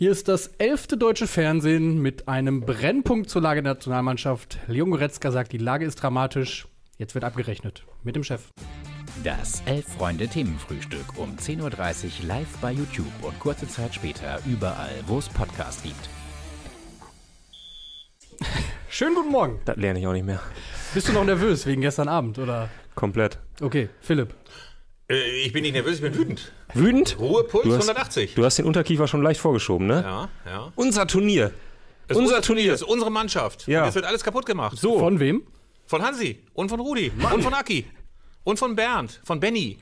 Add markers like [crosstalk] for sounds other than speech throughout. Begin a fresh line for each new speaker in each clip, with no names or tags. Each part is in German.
Hier ist das elfte deutsche Fernsehen mit einem Brennpunkt zur Lage der Nationalmannschaft. Leon Goretzka sagt, die Lage ist dramatisch. Jetzt wird abgerechnet mit dem Chef.
Das Elf-Freunde-Themenfrühstück um 10.30 Uhr live bei YouTube und kurze Zeit später überall, wo es Podcasts gibt. [laughs]
Schönen guten Morgen.
Das lerne ich auch nicht mehr.
Bist du noch nervös wegen gestern Abend, oder?
Komplett.
Okay, Philipp.
Äh, ich bin nicht nervös, ich bin wütend.
Wütend?
Ruhepuls
Du hast-
180.
Du hast den Unterkiefer schon leicht vorgeschoben, ne?
Ja, ja.
Unser Turnier.
Das ist
Unser Turnier.
Das ist unsere Mannschaft.
Ja.
Und Jetzt wird alles kaputt gemacht.
So.
Von wem?
Von Hansi und von Rudi und von Aki und von Bernd, von Benny.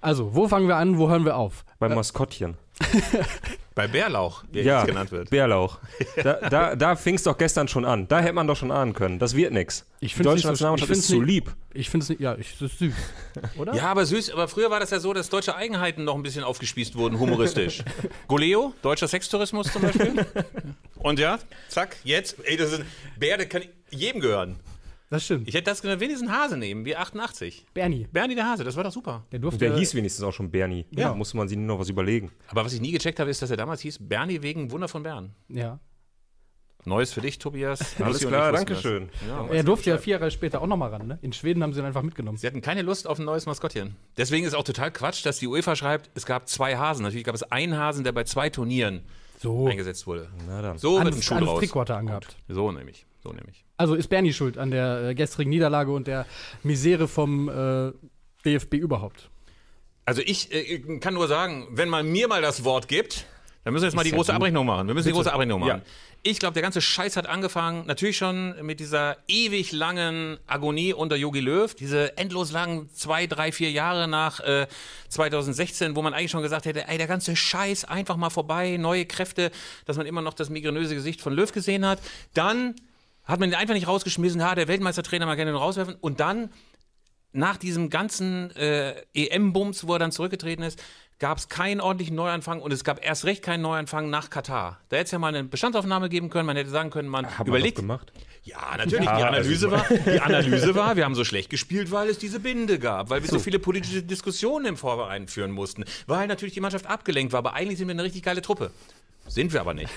Also, wo fangen wir an, wo hören wir auf?
Beim Maskottchen. [laughs]
Bei Bärlauch, wie
Ja,
genannt wird.
Bärlauch. [laughs] Da, da, da fing es doch gestern schon an. Da hätte man doch schon ahnen können. Das wird nix.
Ich
deutsche
nicht so-
ist zu
nicht-
lieb.
Ich finde es nicht, ja, ich, das ist süß. [laughs] Oder?
Ja, aber süß. Aber früher war das ja so, dass deutsche Eigenheiten noch ein bisschen aufgespießt wurden, humoristisch. [laughs] Goleo, deutscher Sextourismus zum Beispiel. Und ja, zack, jetzt. Ey, das ist ein Bär, der kann jedem gehören.
Das stimmt.
Ich hätte das wenigstens einen Hase nehmen, wie 88.
Bernie.
Bernie der Hase, das war doch super.
Der
Und
durfte.
der hieß wenigstens auch schon Bernie.
Ja.
Da musste man sich nur noch was überlegen.
Aber was ich nie gecheckt habe, ist, dass er damals hieß Bernie wegen Wunder von Bern.
Ja.
Neues für dich, Tobias.
Alles
und
klar, danke schön.
Ja.
Er durfte ja vier Jahre später auch nochmal ran, ne? In Schweden haben sie ihn einfach mitgenommen.
Sie hatten keine Lust auf ein neues Maskottchen. Deswegen ist auch total Quatsch, dass die UEFA schreibt, es gab zwei Hasen. Natürlich gab es einen Hasen, der bei zwei Turnieren
So.
eingesetzt wurde.
Na dann.
So wird ein Schuh draus.
Angehabt.
So nämlich. So nämlich.
Also ist Bernie schuld an der äh, gestrigen Niederlage und der Misere vom äh, DFB überhaupt.
Also ich äh, kann nur sagen, wenn man mir mal das Wort gibt, dann müssen wir jetzt mal die
ja
große
gut.
Abrechnung machen. Wir müssen die große Abrechnung machen.
Ja.
Ich glaube, der ganze Scheiß hat angefangen, natürlich schon mit dieser ewig langen Agonie unter Jogi Löw, diese endlos langen zwei, drei, vier Jahre nach äh, 2016, wo man eigentlich schon gesagt hätte, ey, der ganze Scheiß einfach mal vorbei, neue Kräfte, dass man immer noch das migränöse Gesicht von Löw gesehen hat. Dann hat man ihn einfach nicht rausgeschmissen, ha, der Weltmeistertrainer, man kann ihn rauswerfen. Und dann nach diesem ganzen äh, EM-Bums, wo er dann zurückgetreten ist, gab es keinen ordentlichen Neuanfang und es gab erst recht keinen Neuanfang nach Katar. Da hätte es ja mal eine Bestandsaufnahme geben können, man hätte sagen können, man
Haben wir
überlegt.
doch gemacht.
Ja, natürlich.
Ja,
die, Analyse
also-
war, die Analyse war, wir haben so schlecht gespielt, weil es diese Binde gab, weil wir so, viele politische Diskussionen im Vorverein führen mussten, weil natürlich die Mannschaft abgelenkt war, aber eigentlich sind wir eine richtig geile Truppe. Sind wir aber nicht.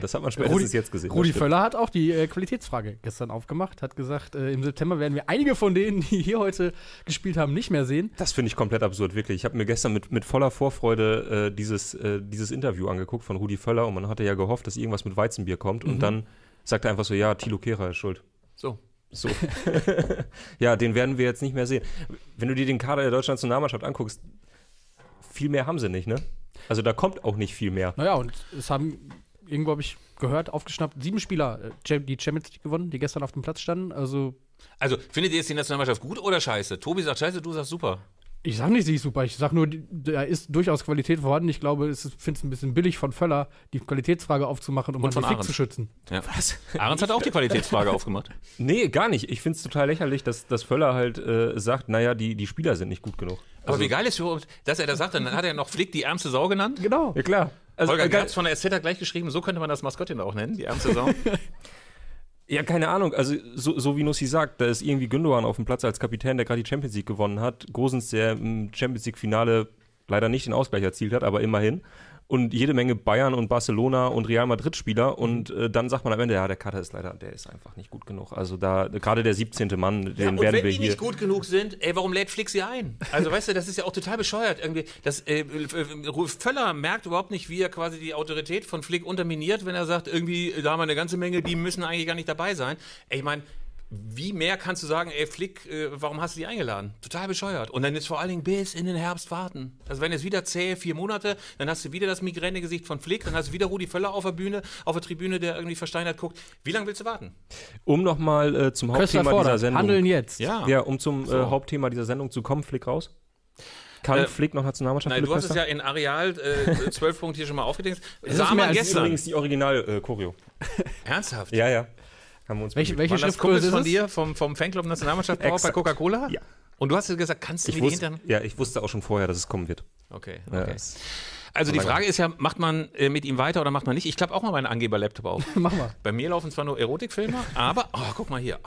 Das hat man spätestens jetzt gesehen.
Rudi. Völler hat auch die äh, Qualitätsfrage gestern aufgemacht, hat gesagt, äh, im September werden wir einige von denen, die hier heute gespielt haben, nicht mehr sehen.
Das finde ich komplett absurd, wirklich. Ich habe mir gestern mit, mit voller Vorfreude äh, dieses, äh, dieses Interview angeguckt von Rudi Völler und man hatte ja gehofft, dass irgendwas mit Weizenbier kommt und dann sagt er einfach so, ja, Thilo Kehrer ist schuld.
So.
So. [laughs] ja, den werden wir jetzt nicht mehr sehen. Wenn du dir den Kader der deutschen Nationalmannschaft anguckst, viel mehr haben sie nicht, ne? Also da kommt auch nicht viel mehr.
Naja, und es haben, irgendwo habe ich gehört, aufgeschnappt, sieben Spieler äh, die Champions League gewonnen, die gestern auf dem Platz standen. Also,
Also, findet ihr jetzt die Nationalmannschaft gut oder scheiße? Tobi sagt scheiße, du sagst super.
ich sag nicht, sie ist super. Ich sag nur, da ist durchaus Qualität vorhanden. Ich glaube, es finde es ein bisschen billig von Völler, die Qualitätsfrage aufzumachen, um
Und
an
von
den Fick zu schützen.
Ja. Was? Ahrens hat auch die Qualitätsfrage aufgemacht. [laughs]
Nee, gar nicht. Ich finde es total lächerlich, dass, dass Völler halt äh, sagt, naja, die, die Spieler sind nicht gut genug.
Aber wie geil ist für uns, dass er das sagt, dann hat er noch Flick die ärmste Sau genannt.
Genau.
Ja, klar. Also,
Holger Gerz von der SZ hat gleich geschrieben, so könnte man das Maskottchen auch nennen, die Sau. [laughs]
Ja, keine Ahnung. Also, so, so wie Nussi sagt, da ist irgendwie Gündogan auf dem Platz als Kapitän, der gerade die Champions League gewonnen hat. Gosens, der im Champions League-Finale leider nicht den Ausgleich erzielt hat, aber immerhin. Und jede Menge Bayern und Barcelona und Real Madrid-Spieler. Und äh, dann sagt man am Ende, ja, der Kader ist leider, der ist einfach nicht gut genug. Also, da, gerade der 17. Mann, den
Ja, und
werden
wenn
wir
die
hier.
nicht gut genug sind, ey, warum lädt Flick sie ein? Also, weißt du, das ist ja auch total bescheuert irgendwie. Das, äh, Völler merkt überhaupt nicht, wie er quasi die Autorität von Flick unterminiert, wenn er sagt, irgendwie, da haben wir eine ganze Menge, die müssen eigentlich gar nicht dabei sein. Ey, ich meine, wie mehr kannst du sagen, ey, Flick, äh, warum hast du die eingeladen? Total bescheuert. Und dann jetzt vor allen Dingen bis in den Herbst warten. Also wenn jetzt wieder zähe vier Monate, dann hast du wieder das Migränegesicht von Flick, dann hast du wieder Rudi Völler auf der Bühne, auf der Tribüne, der irgendwie versteinert guckt. Wie lange willst du warten?
Um nochmal äh, zum
Köstler
Hauptthema dieser
fordert,
Sendung.
handeln jetzt.
Ja, um zum äh, Hauptthema dieser Sendung zu kommen, Flick raus. Kann
Äh,
Flick noch Nationalmannschaft
Nein, du hast es ja in Areal äh, [laughs] 12 Punkte hier schon mal aufgedeckt.
ist
Sah
mehr
man
als
gestern.
Übrigens die Original-Choreo.
Ernsthaft?
ja, ja. Haben wir uns
Welche,
bemüht.
welche Schriftgröße
von
ist es?
dir, vom, vom Fanclub Nationalmannschaft Power bei. Coca-Cola?
Ja.
Und du hast ja gesagt, kannst du
Ich
mir die
wusste,
Hintern...
ja, ich wusste auch schon vorher, dass es kommen wird.
Okay,
Ja,
okay.
es-
Also die. Frage ist ja, macht man äh, mit ihm weiter oder macht man nicht? Ich klappe auch mal meinen Angeber-Laptop auf. [laughs]
Mach mal.
Bei mir laufen zwar nur Erotikfilme, aber, oh, guck mal hier.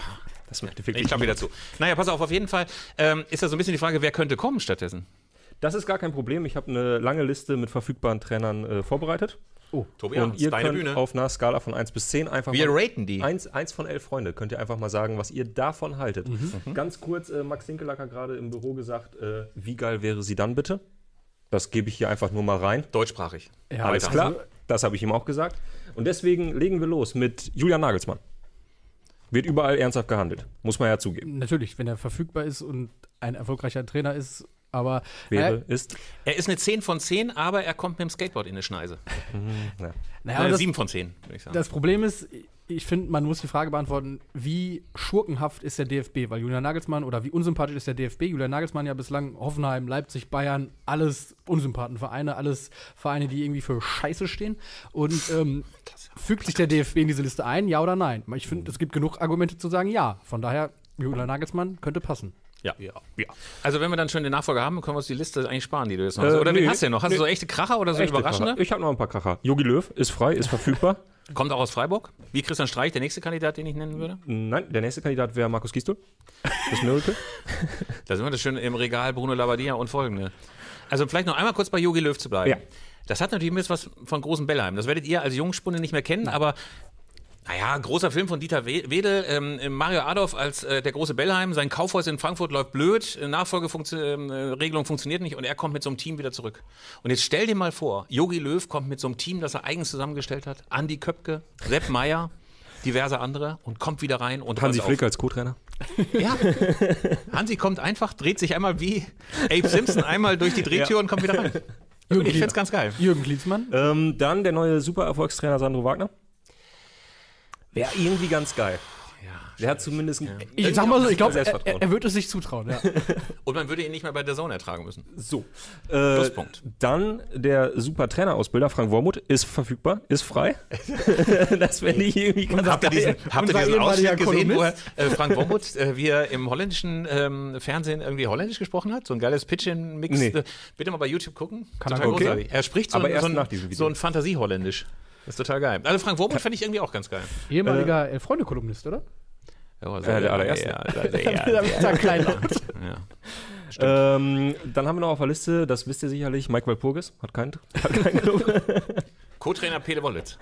Das möchte
Ich
wirklich
klappe wieder zu. Naja, pass auf, auf jeden Fall ähm, ist da so ein bisschen die Frage, wer könnte kommen stattdessen?
Das ist gar kein Problem. Ich habe eine lange Liste mit verfügbaren Trainern äh, vorbereitet.
Tobias,
und ihr
deine
könnt
Bühne.
auf einer Skala von 1 bis 10 einfach
Wir
mal
raten die.
Eins, eins von elf Freunde. Könnt ihr einfach mal sagen, was ihr davon haltet.
Mhm.
Ganz kurz, äh, Max Hinkelacker gerade im Büro gesagt, äh, wie geil wäre sie dann bitte? Das gebe ich hier einfach nur mal rein.
Deutschsprachig.
Ja,
Alles
also-
klar, das habe ich ihm auch gesagt. Und deswegen legen wir los mit Julian Nagelsmann. Wird überall ernsthaft gehandelt, muss man ja zugeben.
Natürlich, wenn er verfügbar ist und ein erfolgreicher Trainer ist, aber
Wäre,
äh,
ist.
Er ist eine 10 von 10, aber er kommt mit dem Skateboard in eine Schneise.
Ja.
naja,
Äh,
das,
7 von 10, würde ich sagen.
das Problem ist, ich finde, man muss die Frage beantworten, wie schurkenhaft ist der DFB? Weil Julian Nagelsmann oder wie unsympathisch ist der DFB? Julian Nagelsmann ja bislang Hoffenheim, Leipzig, Bayern, alles Unsympathenvereine, alles Vereine, die irgendwie für Scheiße stehen. Und ähm, fügt sich der DFB in diese Liste ein, ja oder nein? Ich finde, es gibt genug Argumente zu sagen, ja. Von daher, Julian Nagelsmann könnte passen.
Ja. ja. Also wenn wir dann schon den Nachfolger haben, können wir uns die Liste eigentlich sparen, die du jetzt noch
Äh,
hast. Oder wen
nee,
hast du denn noch? Hast
nee.
du so echte Kracher oder so
Echte
überraschende?
Kracher. Ich habe noch ein paar Kracher. Jogi Löw ist frei, ist verfügbar. [laughs]
Kommt auch aus Freiburg. Wie Christian Streich, der nächste Kandidat, den ich nennen würde.
Nein, der nächste Kandidat wäre Markus Gisdol. Das Miracle. [laughs]
Da sind wir das schön im Regal Bruno Labbadia und folgende. Also vielleicht noch einmal kurz bei Jogi Löw zu bleiben.
Ja.
Das hat natürlich ein bisschen was von großen Bellheim. Das werdet ihr als Jungspunde nicht mehr kennen, aber naja, großer Film von Dieter We- Wedel, ähm, Mario Adolf als äh, der große Bellheim, sein Kaufhaus in Frankfurt läuft blöd, äh, Nachfolgeregelung funktioniert nicht und er kommt mit so einem Team wieder zurück. Und jetzt stell dir mal vor, Jogi Löw kommt mit so einem Team, das er eigens zusammengestellt hat, Andi Köpke, Sepp Meier, diverse andere und kommt wieder rein und
Hansi
auf.
Flick als Co-Trainer. [laughs]
Ja. Hansi kommt einfach, dreht sich einmal wie Abe Simpson einmal durch die Drehtür und kommt wieder rein. Und ich find's ganz geil.
Jürgen Klinsmann?
Ähm, dann der neue Super-Erfolgstrainer Sandro Wagner. Wäre irgendwie ganz geil. Der hat zumindest ein
Ich sag mal so, ich glaube, er, er wird es sich zutrauen. Ja. [laughs]
Und man würde ihn nicht mehr bei der Zone ertragen müssen.
So. Äh,
Pluspunkt.
Dann der super Trainerausbilder Frank Wormuth ist verfügbar, ist frei. [laughs] das wäre nicht irgendwie ganz
Habt ihr diesen, habt ihr diesen Ausschnitt gesehen, wo er, äh, Frank Wormuth, äh, wie er im holländischen ähm, Fernsehen irgendwie holländisch gesprochen hat? So ein geiles Pitch-in-Mix.
Nee.
Bitte mal bei YouTube gucken.
Kann er
total
gucken.
großartig. Er spricht so,
Aber
ein,
erst
so, ein,
nach diesem Video.
so ein Fantasie-Holländisch. Das ist total geil. Also Frank Wormuth fand ich irgendwie auch ganz geil.
Ehemaliger oder?
Ja,
Äh, der allererste.
Ja, sehr,
Damit er klein macht.
ja.
Ähm, dann haben wir noch auf der Liste, das wisst ihr sicherlich, Mike Walpurgis, hat keinen, hat keinen [laughs] Club.
Co-Trainer Pele Wollitz.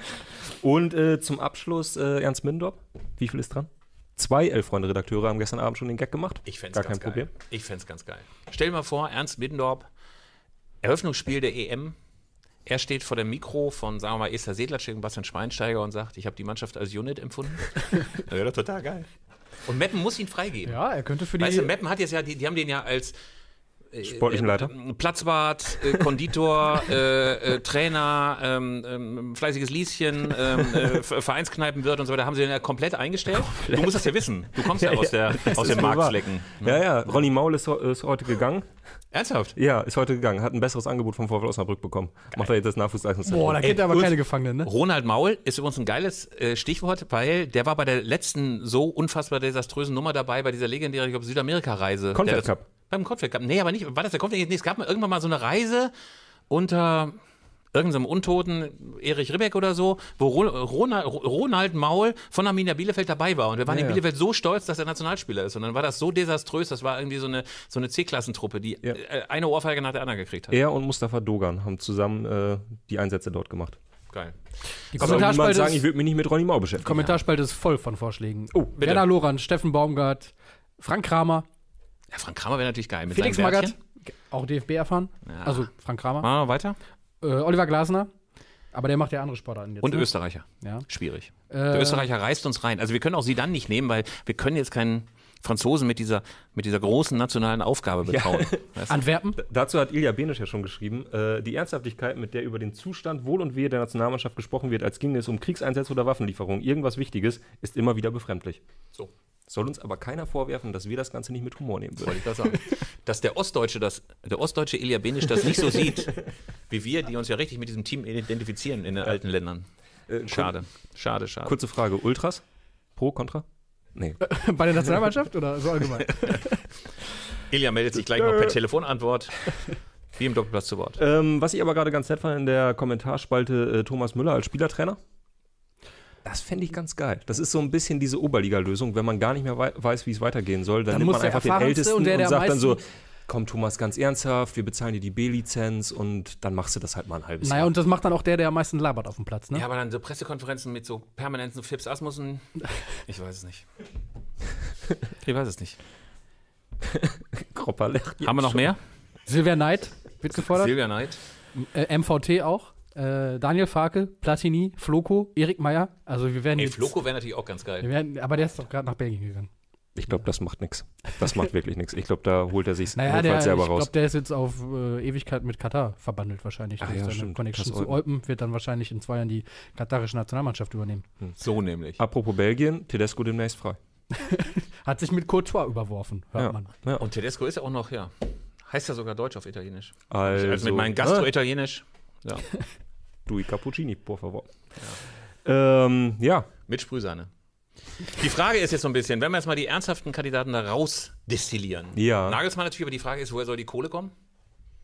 Und äh, zum Abschluss äh, Ernst Mindorp. Wie viel ist dran? Zwei Elf-Freunde-Redakteure haben gestern Abend schon den Gag gemacht.
Ich fände
Gar
ganz
kein
geil.
Problem.
Ich fände ganz geil. Stell dir mal vor, Ernst Middendorp, Eröffnungsspiel der EM. Er steht vor dem Mikro von, sagen wir mal, Esther Sedlacek und Bastian Schweinsteiger und sagt, ich habe die Mannschaft als Unit empfunden. [laughs] das wäre doch total geil. Und Meppen muss ihn freigeben.
Ja, er könnte für die.
Weißt du, Meppen hat jetzt ja, die, die haben den ja als
Sportlichen Leiter.
äh, Platzwart, äh, Konditor, [laughs] äh, äh, Trainer, ähm, ähm, fleißiges Lieschen, ähm, äh, Ver- Vereinskneipenwirt und so weiter, haben sie den ja komplett eingestellt. Du musst das ja wissen. Du kommst ja, [laughs] aus, der, aus den
wohl wahr.
Marktflecken.
Ja, ja, Ronny Maul ist, ist heute gegangen.
Ernsthaft?
Ja, ist heute gegangen. Hat ein besseres Angebot vom VfL Osnabrück bekommen. Macht er jetzt das Nachwuchsleistungszentrum.
Boah, da
Ey,
kennt er aber keine Gefangenen, ne?
Ronald Maul ist übrigens ein geiles äh, Stichwort, weil der war bei der letzten so unfassbar desaströsen Nummer dabei, bei dieser legendären, ich glaube, Südamerika-Reise.
Confed
das-
Cup.
Beim Confed Cup. Nee, aber nicht, war das der Confed? Nee, es gab mal irgendwann mal so eine Reise unter irgendeinem Untoten, Erich Ribbeck oder so, wo Ro Ronald, Ronald Maul von Arminia Bielefeld dabei war. Und wir waren
Ja,
in
ja.
Bielefeld so stolz, dass er Nationalspieler ist. Und dann war das so desaströs, das war irgendwie so eine, so eine C-Klassentruppe, die
Ja.
äh, eine Ohrfeige nach der anderen gekriegt hat.
Er und Mustafa Dogan haben zusammen äh, die Einsätze dort gemacht.
Geil.
Die Kommentarspalte
sagen, ich
ist,
würde mich nicht mit Ronny Maul beschäftigen.
Kommentarspalte ist voll von Vorschlägen. Oh. Werner Lorand, Steffen Baumgart, Frank Kramer,
Ja, Frank Kramer wäre natürlich geil. Mit
Felix Magath, auch DFB erfahren.
Ja.
Also Frank Kramer.
Machen wir weiter.
Äh, Oliver Glasner. Aber der macht ja andere Sportarten jetzt.
Und
ne?
Österreicher.
Ja.
Schwierig.
Äh,
Der Österreicher reißt uns rein. Also wir können auch sie dann nicht nehmen, weil wir können jetzt keinen Franzosen mit dieser, mit dieser großen nationalen Aufgabe betrauen. [laughs] Weißt du?
Antwerpen.
Dazu hat Ilja Benisch ja schon geschrieben, äh, die Ernsthaftigkeit, mit der über den Zustand, Wohl und Wehe der Nationalmannschaft gesprochen wird, als ginge es um Kriegseinsätze oder Waffenlieferungen, irgendwas Wichtiges, ist immer wieder befremdlich.
So.
Soll uns aber keiner vorwerfen, dass wir das Ganze nicht mit Humor nehmen würden.
Wollte ich das sagen. Dass der Ostdeutsche, das, der Ostdeutsche Ilja Benisch das nicht so sieht, wie wir, die uns ja richtig mit diesem Team identifizieren in den alten Ländern.
Äh,
Schade. Schade, schade.
Kurze Frage, Ultras? Pro, Contra? Nee.
Bei der Nationalmannschaft oder so allgemein? [laughs]
Ilja meldet sich gleich noch per Telefonantwort. Wie im Doppelplatz zu Wort.
Ähm, was ich aber gerade ganz nett fand in der Kommentarspalte äh, Thomas Müller als Spielertrainer. Das fände ich ganz geil. Das ist so ein bisschen diese Oberliga-Lösung, wenn man gar nicht mehr wei weiß, wie es weitergehen soll. Dann,
Dann
nimmt man einfach den Ältesten
und
und,
der, der am
sagt dann so, komm Thomas, ganz ernsthaft, wir bezahlen dir die B-Lizenz und dann machst du das halt mal ein halbes
Naja,
Jahr.
und das macht dann auch der, der am meisten labert auf dem Platz, ne?
Ja, aber dann so Pressekonferenzen mit so permanenten Fips Asmussen. Ich weiß es nicht. Ich weiß es nicht. [laughs]
Kropperle.
Haben wir noch mehr?
Silvia Knight wird gefordert.
Silvia Knight.
Äh, MVT auch. Äh, Daniel Farke, Platini, Floco, Erik Meyer. Also wir werden
Ey,
jetzt.
Floco wäre natürlich auch ganz
wir
geil.
werden, aber der ist doch gerade nach Belgien gegangen.
Ich glaube, das macht nichts. Das macht wirklich nichts. Ich glaube, da holt er sich
Naja, der, ich
selber raus.
glaube, der ist jetzt auf äh, Ewigkeit mit Katar verbandelt wahrscheinlich.
Ah
Durch
ja,
seine
stimmt.
Connection zu.
Eupen
wird dann wahrscheinlich in zwei Jahren die katarische Nationalmannschaft übernehmen.
So nämlich.
Apropos Belgien, Tedesco demnächst frei. [laughs]
Hat sich mit Courtois überworfen, hört
Ja.
man.
ja.
Und Tedesco ist ja auch noch, ja. Heißt ja sogar Deutsch auf Italienisch.
Also,
Also mit meinem
ah,
Gastro-Italienisch. Ja. [laughs]
Dui Cappuccini, por favor. Ja. Ähm, ja,
Mit Sprühsahne. Die Frage ist jetzt so ein bisschen, wenn wir jetzt mal die ernsthaften Kandidaten da rausdestillieren.
Ja.
Nagelsmann natürlich, aber die Frage ist, woher soll die Kohle kommen?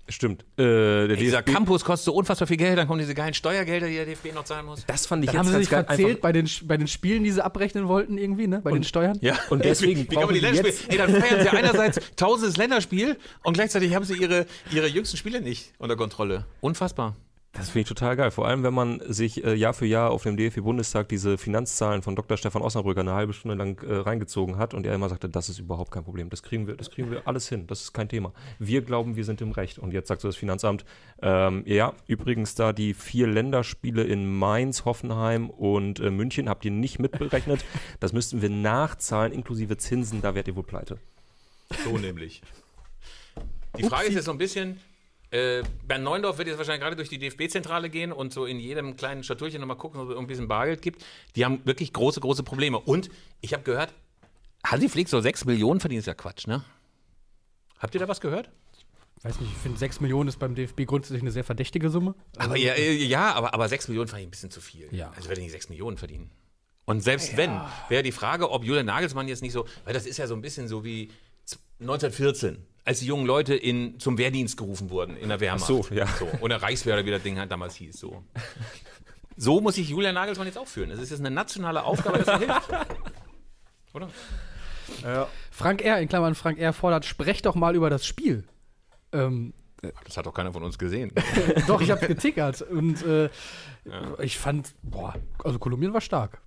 stimmt. Äh, der
Dieser
DFB
Campus kostet so unfassbar viel Geld, dann kommen diese geilen Steuergelder, die der DFB noch zahlen muss.
Das fand ich
Da haben
jetzt
sie
ganz
sich verzählt
Einfach-
bei den, bei den Spielen, die sie abrechnen wollten irgendwie, ne? Bei den Steuern.
Ja,
Und deswegen
wie, wie
brauchen die
Länderspiele? Ey, dann feiern sie einerseits tausendes Länderspiel und gleichzeitig haben sie ihre, ihre jüngsten Spiele nicht unter Kontrolle. Unfassbar.
Das finde ich total geil. Vor allem, wenn man sich äh, Jahr für Jahr auf dem DFB-Bundestag diese Finanzzahlen von Dr. Stefan Osnabrücker eine halbe Stunde lang äh, reingezogen hat und er immer sagte, das ist überhaupt kein Problem. Das kriegen wir, das kriegen wir alles hin. Das ist kein Thema. Wir glauben, wir sind im Recht. Und jetzt sagt so das Finanzamt, ähm, ja, übrigens da die vier Länderspiele in Mainz, Hoffenheim und äh, München habt ihr nicht mitberechnet. [laughs] Das müssten wir nachzahlen, inklusive Zinsen. Da werdet ihr wohl pleite.
So nämlich. Die Frage ist jetzt so ein bisschen, äh, Bernd Neuendorf wird jetzt wahrscheinlich gerade durch die DFB-Zentrale gehen und so in jedem kleinen Statürchen nochmal gucken, ob es ein bisschen Bargeld gibt. Die haben wirklich große, große Probleme. Und ich habe gehört, Hansi Flick so 6 Millionen verdient, ist ja Quatsch, ne? Habt ihr da was gehört?
Weiß nicht, ich finde 6 Millionen ist beim DFB grundsätzlich eine sehr verdächtige Summe.
Aber ja, äh, ja aber, aber 6 Millionen fand ich ein bisschen zu viel.
Ja.
Also werde ich nicht 6 Millionen verdienen. Und selbst wenn, wäre die Frage, ob Julian Nagelsmann jetzt nicht so, weil das ist ja so ein bisschen so wie 1914, als die jungen Leute in, zum Wehrdienst gerufen wurden in der Wehrmacht.
so, ja.
So, oder Reichswehr oder wie das Ding halt damals hieß. So. so muss sich Julian Nagelsmann jetzt auch fühlen. Es ist jetzt eine nationale Aufgabe, dass er hilft. [laughs] Oder?
Frank R., in Klammern Frank R. fordert, sprecht doch mal über das Spiel. Ähm,
Das hat doch keiner von uns gesehen. [laughs]
doch, ich hab's getickert. Und äh, ich fand, boah, also Kolumbien war stark.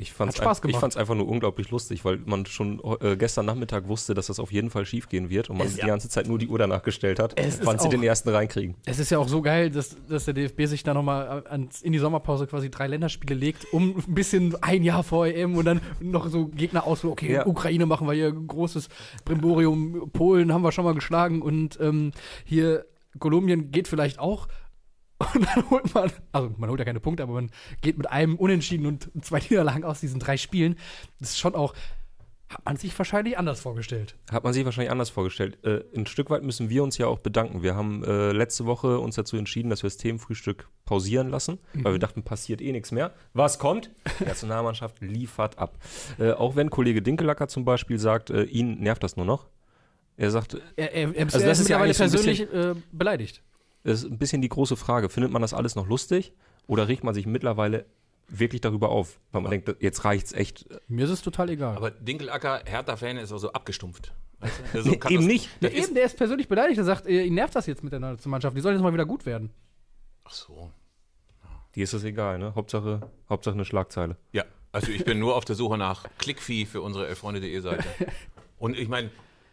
Ich
Hat Spaß
ein, einfach nur unglaublich lustig, weil man schon äh, gestern Nachmittag wusste, dass das auf jeden Fall schief gehen wird und man die ganze Zeit nur die Uhr danach gestellt hat,
Es
wann sie den ersten reinkriegen.
Es ist ja auch so geil, dass, dass der DFB sich da nochmal in die Sommerpause quasi drei Länderspiele legt, um ein bisschen ein Jahr vor EM und dann noch so Gegner aus, okay,
Ja.
Ukraine machen wir hier ein großes Brimborium, Polen haben wir schon mal geschlagen und ähm, hier Kolumbien geht vielleicht auch. Und dann holt man, also man holt ja keine Punkte, aber man geht mit einem Unentschieden und zwei Niederlagen aus diesen drei Spielen. Das ist schon auch, hat man sich wahrscheinlich anders vorgestellt.
Hat man sich wahrscheinlich anders vorgestellt. Äh, ein Stück weit müssen wir uns ja auch bedanken. Wir haben äh, letzte Woche uns dazu entschieden, dass wir das Themenfrühstück pausieren lassen, weil wir dachten, passiert eh nichts mehr. Was kommt? Die Nationalmannschaft [laughs] liefert ab. Äh, auch wenn Kollege Dinkelacker zum Beispiel sagt, äh, ihn nervt das nur noch. Er sagt,
Er, er, er,
Also das ist ja
mittlerweile persönlich äh, beleidigt.
Das ist ein bisschen die große Frage. Findet man das alles noch lustig oder regt man sich mittlerweile wirklich darüber auf? Weil man denkt, jetzt reicht's echt.
Mir ist es total egal.
Aber Dinkelacker, Hertha-Fan, ist auch so abgestumpft. Weißt du? Der ist so
Nee, eben nicht.
Ist-
eben, der ist persönlich beleidigt. Er sagt, äh, ihn nervt das jetzt mit der Nationalmannschaft. Die sollen jetzt mal wieder gut werden.
Ach so.
Die ist es egal, ne? Hauptsache, Hauptsache eine Schlagzeile.
Ja, also ich bin nur auf der Suche nach Klickvieh für unsere elfreunde.de Seite. [laughs] Und ich meine,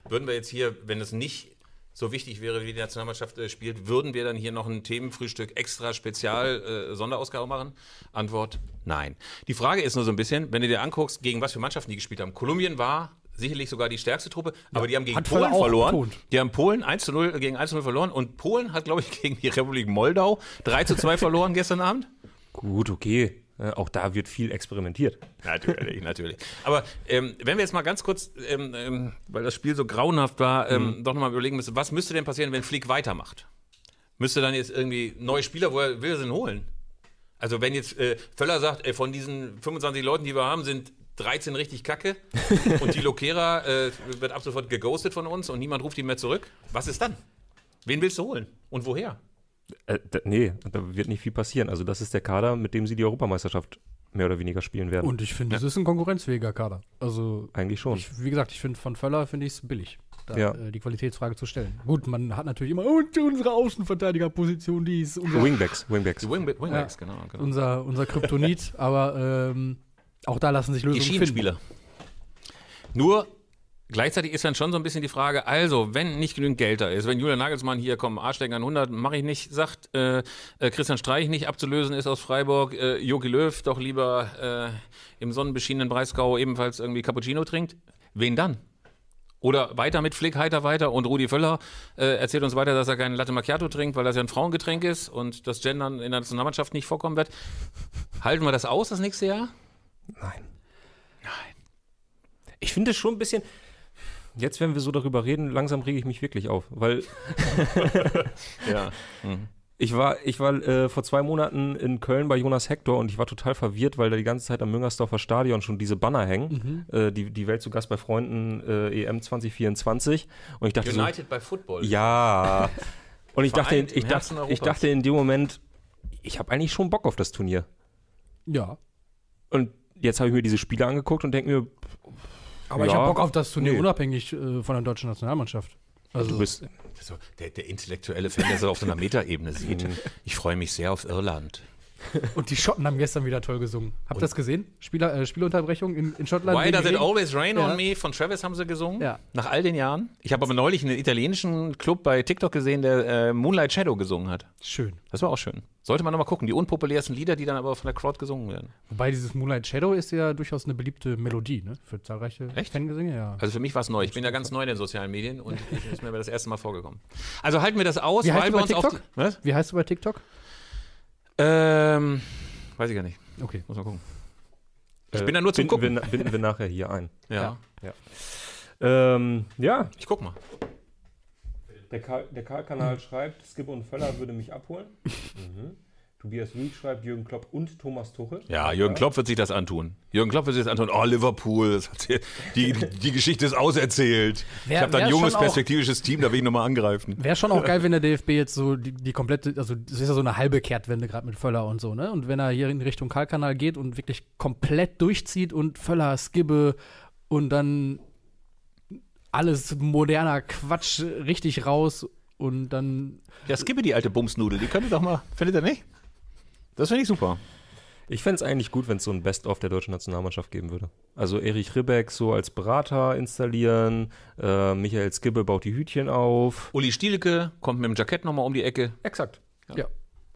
würden wir jetzt hier, wenn es nicht so wichtig wäre, wie die Nationalmannschaft äh, spielt, würden wir dann hier noch ein Themenfrühstück extra Spezial äh, Sonderausgabe machen? Antwort: Nein. Die Frage ist nur so ein bisschen, wenn du dir anguckst, gegen was für Mannschaften die gespielt haben. Kolumbien war sicherlich sogar die stärkste Truppe, aber die haben gegen Polen verloren.
betont.
Die haben Polen 1 zu 0 gegen 1 zu 0 verloren und Polen hat, glaube ich, [laughs] gegen die Republik Moldau 3 zu 2 verloren gestern Abend.
Gut, okay. Äh, auch da wird viel experimentiert.
Natürlich, natürlich. Aber ähm, wenn wir jetzt mal ganz kurz, ähm, ähm, weil das Spiel so grauenhaft war, ähm, doch nochmal überlegen müssen, was müsste denn passieren, wenn Flick weitermacht? Müsste dann jetzt irgendwie neue Spieler, woher will er sie denn holen? Also wenn jetzt äh, Völler sagt, ey, von diesen 25 Leuten, die wir haben, sind 13 richtig kacke [laughs] und die Lokera äh, wird ab sofort geghostet von uns und niemand ruft ihn mehr zurück, was ist dann? Wen willst du holen? Und woher?
Äh, da, nee, da wird nicht viel passieren. Also das ist der Kader, mit dem sie die Europameisterschaft mehr oder weniger spielen werden.
Und ich finde, es ist ein konkurrenzfähiger Kader. Also,
Eigentlich schon.
ich, wie gesagt, ich finde von Völler finde ich es billig. da
Ja.
äh, die Qualitätsfrage zu stellen. Gut, man hat natürlich immer und unsere Außenverteidigerposition, die ist unser,
Wingbacks, Wingbacks.
Die Wing Wingbacks, genau. genau.
unser, unser Kryptonit, [laughs] aber ähm, auch da lassen sich
Die
Lösungen finden.
Schienenspieler. Nur gleichzeitig ist dann schon so ein bisschen die Frage, also, wenn nicht genügend Geld da ist, wenn Julian Nagelsmann hier, komm, Arschlecken an 100, mache ich nicht, sagt, äh, äh, Christian Streich nicht abzulösen ist aus Freiburg, äh, Jogi Löw doch lieber äh, im sonnenbeschienenen Breisgau ebenfalls irgendwie Cappuccino trinkt, wen dann? Oder weiter mit Flick heiter weiter und Rudi Völler äh, erzählt uns weiter, dass er keinen Latte Macchiato trinkt, weil das ja ein Frauengetränk ist und das Gendern in der Nationalmannschaft nicht vorkommen wird. Halten wir das aus das nächste Jahr?
Nein. Nein. Ich finde es schon ein bisschen. Jetzt, wenn wir so darüber reden, langsam rege ich mich wirklich auf, weil [laughs]
Ja.
ich war, ich war äh, vor zwei Monaten in Köln bei Jonas Hector und ich war total verwirrt, weil da die ganze Zeit am Müngersdorfer Stadion schon diese Banner hängen. Äh, die, die Welt zu Gast bei Freunden äh, EM 2024. Und ich dachte so,
United bei Football.
ja. [laughs] Und ich dachte,
Vereint
ich, dachte, ich dachte in dem Moment, ich habe eigentlich schon Bock auf das Turnier.
Ja.
Und jetzt habe ich mir diese Spiele angeguckt und denke mir,
Aber ich
Ja.
habe Bock auf das Turnier
Nee.
unabhängig äh, von der deutschen Nationalmannschaft. Also,
du bist,
So, der, der intellektuelle Fan, der so auf so einer Metaebene sieht. [laughs] Ich freue mich sehr auf Irland.
Und die Schotten haben gestern wieder toll gesungen. Habt ihr das gesehen? Spieler, äh, Spielunterbrechung in, in Schottland.
Why does it always rain
Ja.
on me? Von Travis haben sie gesungen.
Ja.
Nach all den Jahren. Ich habe aber neulich einen italienischen Club bei TikTok gesehen, der äh, Moonlight Shadow gesungen hat.
Schön.
Das war auch schön. Sollte man nochmal gucken. Die unpopulärsten Lieder, die dann aber von der Crowd gesungen werden.
Wobei dieses Moonlight Shadow ist ja durchaus eine beliebte Melodie, ne? Für zahlreiche
Echt?
Fangesänge, ja.
Also für mich war es neu. Ich bin ja ganz neu in den sozialen Medien und ich [laughs] ist mir das erste Mal vorgekommen. Also halten wir das aus,
Wie heißt
weil
du
wir
bei TikTok?
Was?
Wie heißt du bei TikTok?
Ähm, weiß ich gar nicht.
Okay.
Muss mal gucken. Ich
äh,
bin da nur zum
binden
Gucken.
Wir, binden wir nachher hier ein. [laughs]
Ja.
Ja.
Ähm, ja,
Ich guck mal.
Der, Karl, der Karl-Kanal schreibt, Skip und Völler würde mich abholen. [laughs] Mhm. Tobias Rüth schreibt, Jürgen Klopp und Thomas Tuchel.
Ja, Jürgen Klopp wird sich das antun. Jürgen Klopp wird sich das antun. Oh, Liverpool, sie- die, die Geschichte ist auserzählt.
Wär-
ich habe da ein junges,
schon auch-
perspektivisches Team, da will ich nochmal angreifen.
Wäre schon auch geil, wenn der DFB jetzt so die, die komplette, also das ist ja so eine halbe Kehrtwende gerade mit Völler und so, ne? Und wenn er hier in Richtung Karlkanal geht und wirklich komplett durchzieht und Völler, Skibbe und dann alles moderner Quatsch richtig raus und dann
Ja, skippe die alte Bumsnudel, die könnte doch mal, findet ihr nicht? Das finde ich super.
Ich fände es eigentlich gut, wenn es so ein Best-of der deutschen Nationalmannschaft geben würde. Also Erich Ribbeck so als Berater installieren, äh, Michael Skibbe baut die Hütchen auf.
Uli Stielke kommt mit dem Jackett nochmal um die Ecke.
Exakt.
ja.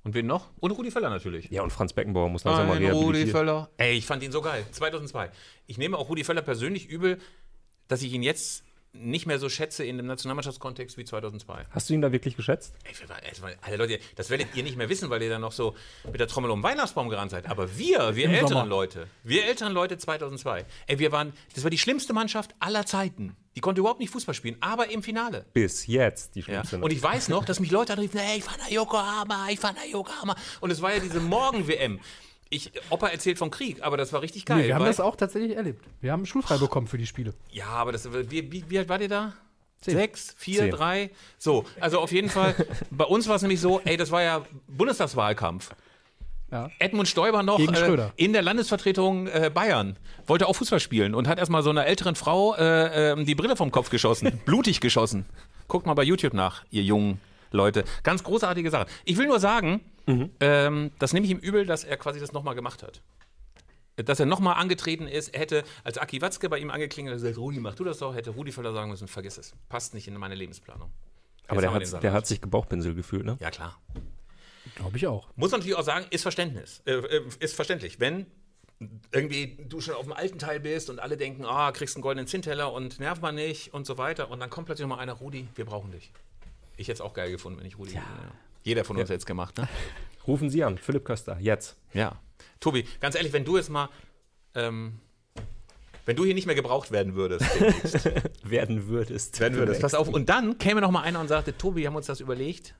Und wen noch? Und Rudi Völler natürlich.
Ja, und Franz Beckenbauer muss langsam mal
Ein Rudi
rehabilitieren.
Völler. Ey, ich fand ihn so geil. 2002. Ich nehme auch Rudi Völler persönlich übel, dass ich ihn jetzt nicht mehr so schätze in dem Nationalmannschaftskontext wie 2002.
Hast du ihn da wirklich geschätzt?
Ey, ey, alle Leute, das werdet ihr nicht mehr wissen, weil ihr dann noch so mit der Trommel um den Weihnachtsbaum gerannt seid. Aber wir, wir
Im
älteren
Sommer.
Leute, wir älteren Leute 2002, ey, wir waren, das war die schlimmste Mannschaft aller Zeiten. Die konnte überhaupt nicht Fußball spielen, aber im Finale.
Bis jetzt die
Ja.
schlimmste.
Und ich weiß noch, dass mich Leute anriefen, ey, ich fahr nach Yokohama, ich fahr nach Yokohama. Und es war ja diese Morgen-WM. Ich, Opa erzählt vom Krieg, aber das war richtig geil.
Nee, wir haben das auch tatsächlich erlebt. Wir haben schulfrei bekommen für die Spiele.
ja, aber das, wie, wie, wie alt war ihr da?
Zehn.
Sechs, vier,
Zehn.
drei. So, also auf jeden Fall, [laughs] bei uns war es nämlich so, ey, das war ja Bundestagswahlkampf.
Ja.
Edmund Stoiber noch äh, in der Landesvertretung äh, Bayern wollte auch Fußball spielen und hat erstmal so einer älteren Frau äh, ähm, die Brille vom Kopf geschossen, [laughs] blutig geschossen. Guckt mal bei YouTube nach, ihr jungen Leute. Ganz großartige Sache. Ich will nur sagen, ähm, das nehme ich ihm übel, dass er quasi das nochmal gemacht hat. Dass er nochmal angetreten ist, er hätte, als Aki Watzke bei ihm angeklingelt und gesagt, Rudi, mach du das doch, hätte Rudi Völler sagen müssen, vergiss es. Passt nicht in meine Lebensplanung.
Aber der hat, der hat sich gebauchpinselt gefühlt, ne?
Ja, klar.
Glaube ich auch.
Muss man natürlich auch sagen, ist Verständnis. Äh, äh, ist verständlich. Wenn irgendwie du schon auf dem alten Teil bist und alle denken, ah, kriegst einen goldenen Zinnteller und nerv mal nicht und so weiter. Und dann kommt plötzlich nochmal einer, Rudi, wir brauchen dich. Ich hätte es auch geil gefunden, wenn ich Rudi. Ja. Jeder von uns hätte es gemacht, ne? [laughs]
Rufen Sie an, Philipp Köster, jetzt.
Ja. Tobi, ganz ehrlich, wenn du jetzt mal, ähm, wenn du hier nicht mehr gebraucht werden würdest, [laughs]
Werden würdest.
werden würdest, pass auf. Und dann käme noch mal einer und sagte, Tobi, wir haben uns das überlegt.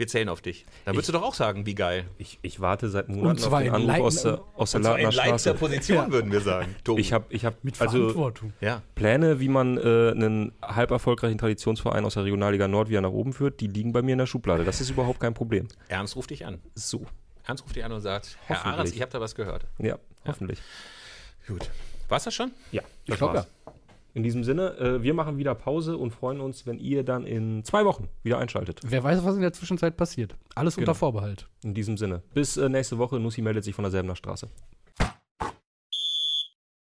Wir zählen auf dich. Dann würdest du doch auch sagen, wie geil.
Ich, ich warte seit Monaten auf den Anruf
Leiten-
aus der, aus der
Und zwar
Ladener
in
Straße.
Position,
Ja.
würden wir sagen, Tobi.
Ich habe ich hab,
Mit
also
Verantwortung.
ja.
Pläne, wie man äh, einen halb erfolgreichen Traditionsverein aus der Regionalliga Nord wieder nach oben führt, die liegen bei mir in der Schublade. Das ist überhaupt kein Problem.
Ernst ruft dich an.
So,
Ernst ruft dich an und sagt, Herr. Ahrens, ich habe da was gehört.
ja, hoffentlich.
Gut. War's das schon?
Ja,
Ich glaube ja.
In diesem Sinne, äh, wir machen wieder Pause und freuen uns, wenn ihr dann in zwei Wochen wieder einschaltet.
Wer weiß, was in der Zwischenzeit passiert. Alles
Genau.
unter Vorbehalt.
In diesem Sinne. Bis äh, nächste Woche. Nussi meldet sich von der Selbener Straße.